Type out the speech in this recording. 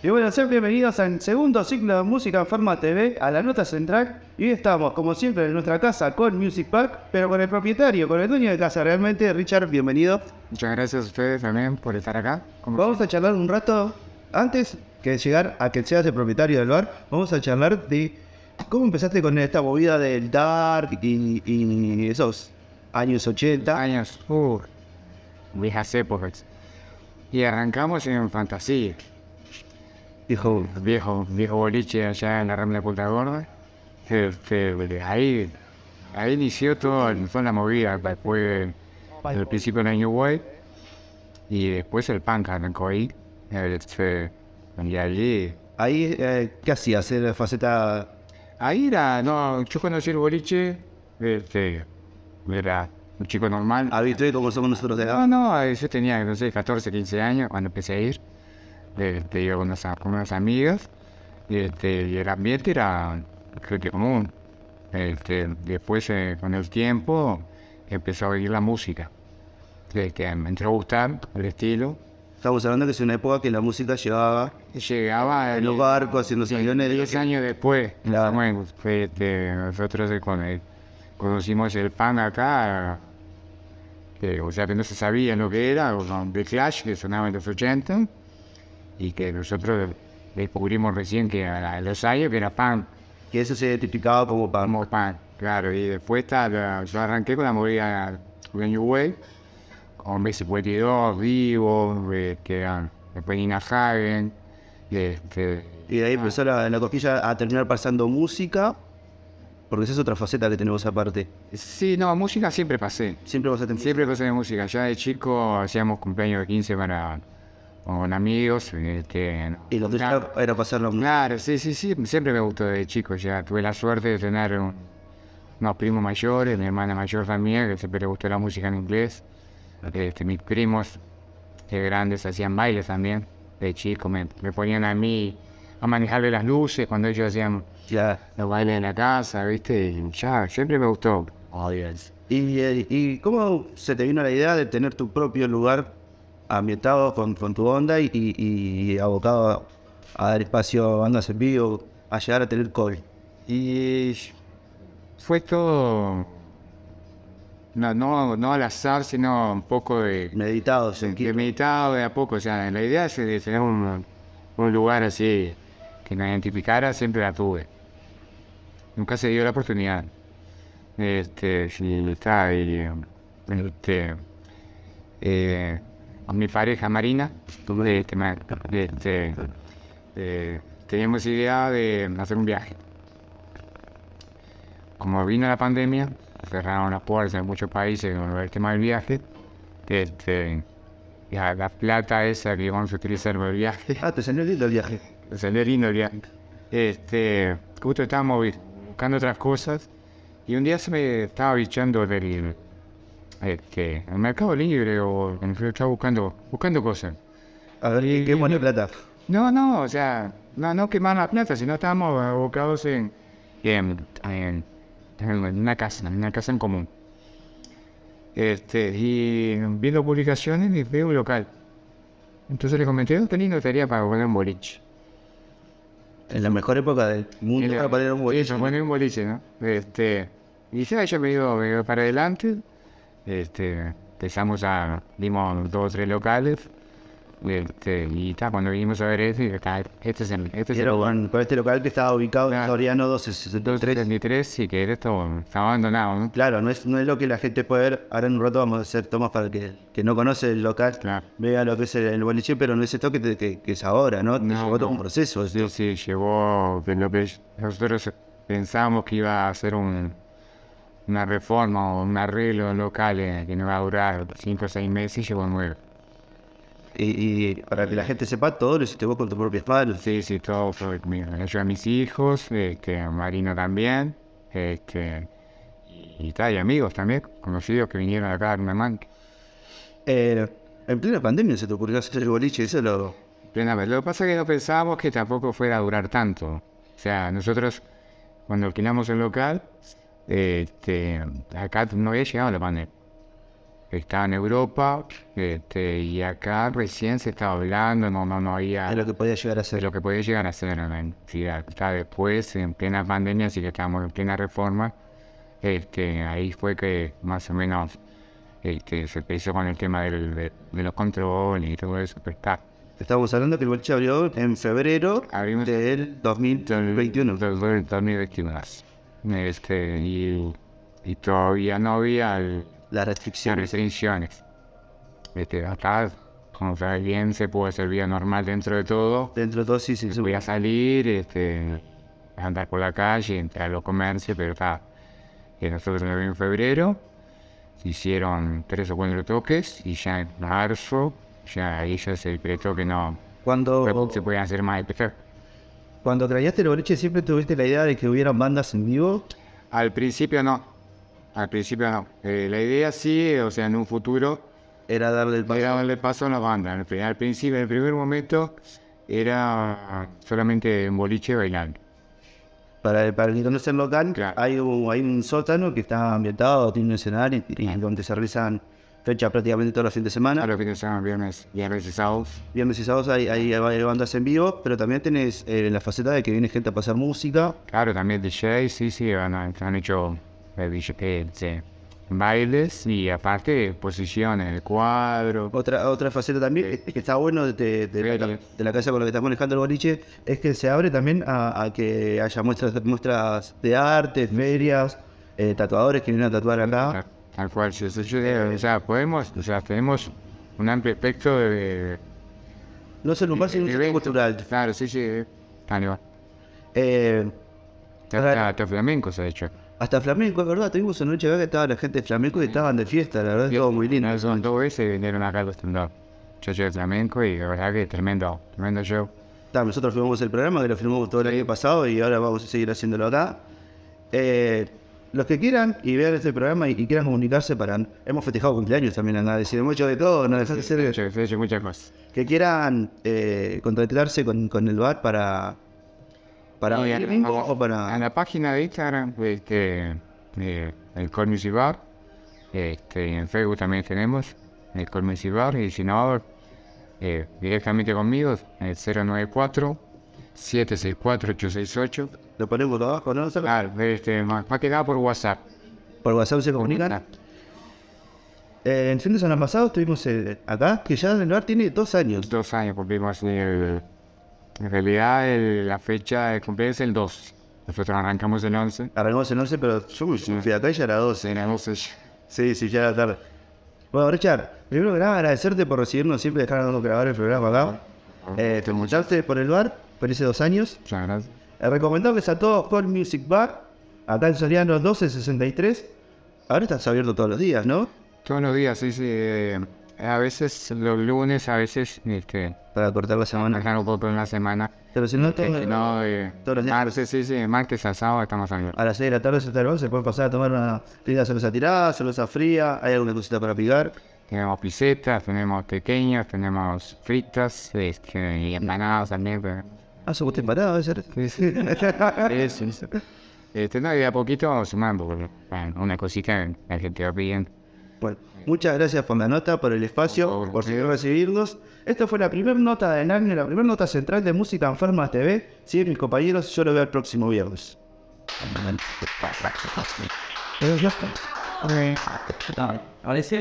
Y bueno, sean bienvenidos al segundo ciclo de Música en Forma TV, a la nota central. Y hoy estamos, como siempre, en nuestra casa con Music Pack, pero con el propietario, con el dueño de casa. Realmente, Richard, bienvenido. Muchas gracias a ustedes también por estar acá. Como- Vamos a charlar un rato, antes que llegar a que seas el propietario del bar, vamos a charlar de cómo empezaste con esta movida del dark y, y esos años 80. años, uh, viejas épocas. Y arrancamos en Fantasía, Viejo, viejo boliche allá en la Rambla de Punta Gorda. Este, ahí, ahí inició todo, toda la movida, después el principio del New Wave y después el punk arrancó ahí. Este, y allí, ahí, eh, ¿qué hacías? ¿Era faceta ahí era, no, yo conocí el boliche, este, era un chico normal. habitué como somos nosotros de No, acá? no, yo tenía, no sé, 14, 15 años cuando empecé a ir. Este, con unas, con unas amigas. Y, este, y el ambiente era, común. Este, después, eh, con el tiempo, empezó a oír la música. Que me entró a gustar el estilo. Estamos hablando que es una época que la música llevaba Y llegaba en los barcos, haciendo aviones. 10 años después, Claro. bueno, este, nosotros eh, con el- conocimos el fan acá, que, o sea que no se sabía lo que era, o con The Clash, que sonaba en los 80, y que nosotros descubrimos recién que a los años que era fan, Que eso se identificaba como para como fan, claro, y después yo arranqué con la movida de New Wave, con B52, Vivo, eh, que eran, después Nina Hagen, y, Y de ahí empezó la, la cosquilla a terminar pasando música, porque esa es otra faceta que tenemos aparte. Sí, no, música siempre pasé. Siempre tener Siempre pasé de música. Ya de chico hacíamos cumpleaños de 15 para con amigos. Este, Y lo tuyo era pasar la música. claro, sí, sí, sí. Siempre me gustó de chico. Ya tuve la suerte de tener un- unos primos mayores, mi hermana mayor también, que siempre le gustó la música en inglés. Este, mis primos de grandes hacían bailes también. De chico me, me ponían a mí a manejarle las luces cuando ellos hacían los bailes en la casa, ¿viste? Y ya, siempre me gustó. Y, eh, ¿Y cómo se te vino la idea de tener tu propio lugar ambientado con, con tu onda y, y- y abocado a dar espacio a bandas en vivo, a llegar a tener call? Y fue todo, no, no, no al azar, sino un poco de, Meditados, de meditado de a poco. O sea, la idea es de tener un, un lugar así que nos identificara, siempre la tuve. Nunca se dio la oportunidad. Este, sí, está, eh, este, eh, a mi pareja Marina, ma- este, eh, teníamos idea de hacer un viaje. Como vino la pandemia, cerraron las puertas en muchos países con el tema del viaje. Este, ya la plata esa que íbamos a utilizar para el viaje, Ah, te salió lindo el viaje. salió lindo el viaje. Este, justo estábamos buscando otras cosas y un día se me estaba bichando del este, el mercado libre o en fin, estaba buscando, buscando cosas. A ver, ¿qué, qué buena plata? No, no, o sea, no, no quemar la plata, sino estábamos abocados en, en, en, en una casa, en una casa en común. Este, y viendo publicaciones y veo un local. Entonces le comenté, qué lindo sería para poner un boliche. En la mejor época del mundo para poner un boliche. Eso, poner un boliche, ¿no? Este, y ya yo me iba, me iba para adelante. Este, empezamos a, dimos dos o tres locales. Este, y ta, cuando vinimos a ver este, "Ta, este es el, este es el Era lugar". con, con este local que estaba ubicado en. Soriano 1263. 33, sí, que esto está abandonado, ¿no? Claro, no es, no es lo que la gente puede ver. Ahora en un rato vamos a hacer tomas para que, que no conoce el local. Claro. Vea lo que es el, el boliche, pero no es esto que, te- que, que es ahora, ¿no? No, Llevó todo un proceso. Sí, sí, llevó nosotros pensábamos que iba a ser un, una reforma o un arreglo local eh, que no iba a durar 5 o 6 meses y llevó 9. Y, y para que la gente sepa, todo lo hiciste vos con tu propia espalda. Sí, sí, todo fue mío. Yo a mis hijos, este, a Marino también, este, y, tal, y amigos también, conocidos que vinieron acá a darme una mano. Eh, en plena pandemia se te ocurrió hacer el boliche, eso lo... Plena. Lo que pasa es que no pensábamos que tampoco fuera a durar tanto. O sea, nosotros cuando alquilamos el local, este, acá no había llegado la pandemia. estaba en Europa este, y acá recién se estaba hablando, no, no, no había Es lo que podía llegar a de ser. lo que podía llegar a ser en la entidad. Ya después, en plena pandemia, así que estábamos en plena reforma, este, ahí fue que más o menos este, se empezó con el tema del- de, de los controles y todo eso. Pero está, Estamos hablando que el boliche abrió en febrero Abrimos- del 2021. Del- del 2021. Este, y, y todavía no había el- Las restricciones. restricciones. Este, acá, como sabes bien, se puede hacer vida normal dentro de todo. Dentro de todo, sí, sí. Voy a salir, este, andar por la calle, entrar a los comercios, pero está. Que nosotros en febrero se hicieron tres o cuatro toques y ya en marzo, ya ahí ya se decretó que no Cuando, se pueden hacer más especial. Cuando creaste el boliche, siempre tuviste la idea de que hubieran bandas en vivo. Al principio no. Al principio no. Eh, la idea sí, o sea, en un futuro, Era darle el era paso. darle paso a la banda. Al, pri- al principio, en el primer momento, era solamente un boliche bailando. Para, para el que conoce el local, Claro. hay, un, hay un sótano que está ambientado, tiene un escenario y, y donde se realizan fechas prácticamente todos los fines de A semana. los fines de semana, viernes, viernes y sábados. Viernes y sábados hay, hay, hay bandas en vivo, pero también tenés eh, la faceta de que viene gente a pasar música. Claro, también DJ, sí, sí, han, han hecho eh, eh, sí, bailes y aparte posiciones, el cuadro. Otra, otra faceta también es que está bueno de, de- de la, Sí. de la casa con la que estás manejando el boliche, es que se abre también a, a que haya muestras, muestras de arte, ferias, eh, tatuadores que vienen a tatuar acá. Tal cual, sí, o sea, podemos, o sea, tenemos un amplio espectro de... No sino un de centro eventos. cultural. Claro, sí, sí, tal va. Eh, Hasta, hasta flamenco se ha hecho. hasta flamenco, es verdad, tuvimos una noche que estaba la gente de flamenco y estaban de fiesta, la verdad, todo muy lindo. No, Son dos veces vinieron acá los stand Yo soy de flamenco y la verdad que tremendo, tremendo show. Ta, nosotros filmamos el programa, que lo filmamos todo el año pasado y ahora vamos a seguir haciéndolo acá. Eh, los que quieran y vean este programa y, y quieran comunicarse para... Hemos festejado cumpleaños también, acá, decimos mucho de todo, no dejar de ser... Muchas cosas. Que quieran eh, contactarse con, con el bar para... Para mismo a- o para... la página de Instagram, este, eh, el Call Music Bar, este, en Facebook también tenemos el Call Music Bar, y si no, eh, directamente conmigo, el 094 764 868 Lo ponemos abajo, ¿no? Claro, este, más, más que nada por WhatsApp. Por WhatsApp se comunican. Eh, el fin de semana pasado estuvimos eh, acá, que ya el bar tiene dos años. Dos años cumplimos. el- en realidad, el- la fecha de cumpleaños es el 2. Nosotros arrancamos el 11. Arrancamos en 11, pero yo fui acá y ya era 12. En el 11 Sí, sí, ya era tarde. Bueno, Richard, primero que nada agradecerte por recibirnos siempre, dejarnos grabar el programa acá. Eh, te muchaste por el bar, por ese dos años. Muchas gracias. Eh, recomendables a todos Hall Music Bar, acá en Soriano 1263. Ahora estás abierto todos los días, ¿no? Todos los días, sí, sí. eh, a veces los lunes, a veces, este, Para cortar la semana. manejar un poco en la semana. Pero si no, Eh, todo- si no, eh, todos los días. martes, sí, sí, martes a sábado estamos abiertos. a las 6 de la tarde se está el bar, se puede pasar a tomar una linda cerveza tirada, cerveza fría, hay alguna cosita para picar. Tenemos pisetas, tenemos pequeñas, tenemos fritas, este, y empanadas también. pero- Ah, sos usted parado, debe ser. Sí, sí. Sí, sí, sí. Este, no, y de a poquito vamos sumando, porque, bueno, una cosita la gente va pidiendo. Bueno, muchas gracias por la nota, por el espacio, Por por seguir recibirnos. Esta fue la primera nota del año, la primera nota central de Música Enferma TV. Sí, mis compañeros, yo lo veo el próximo viernes. Ahora sí,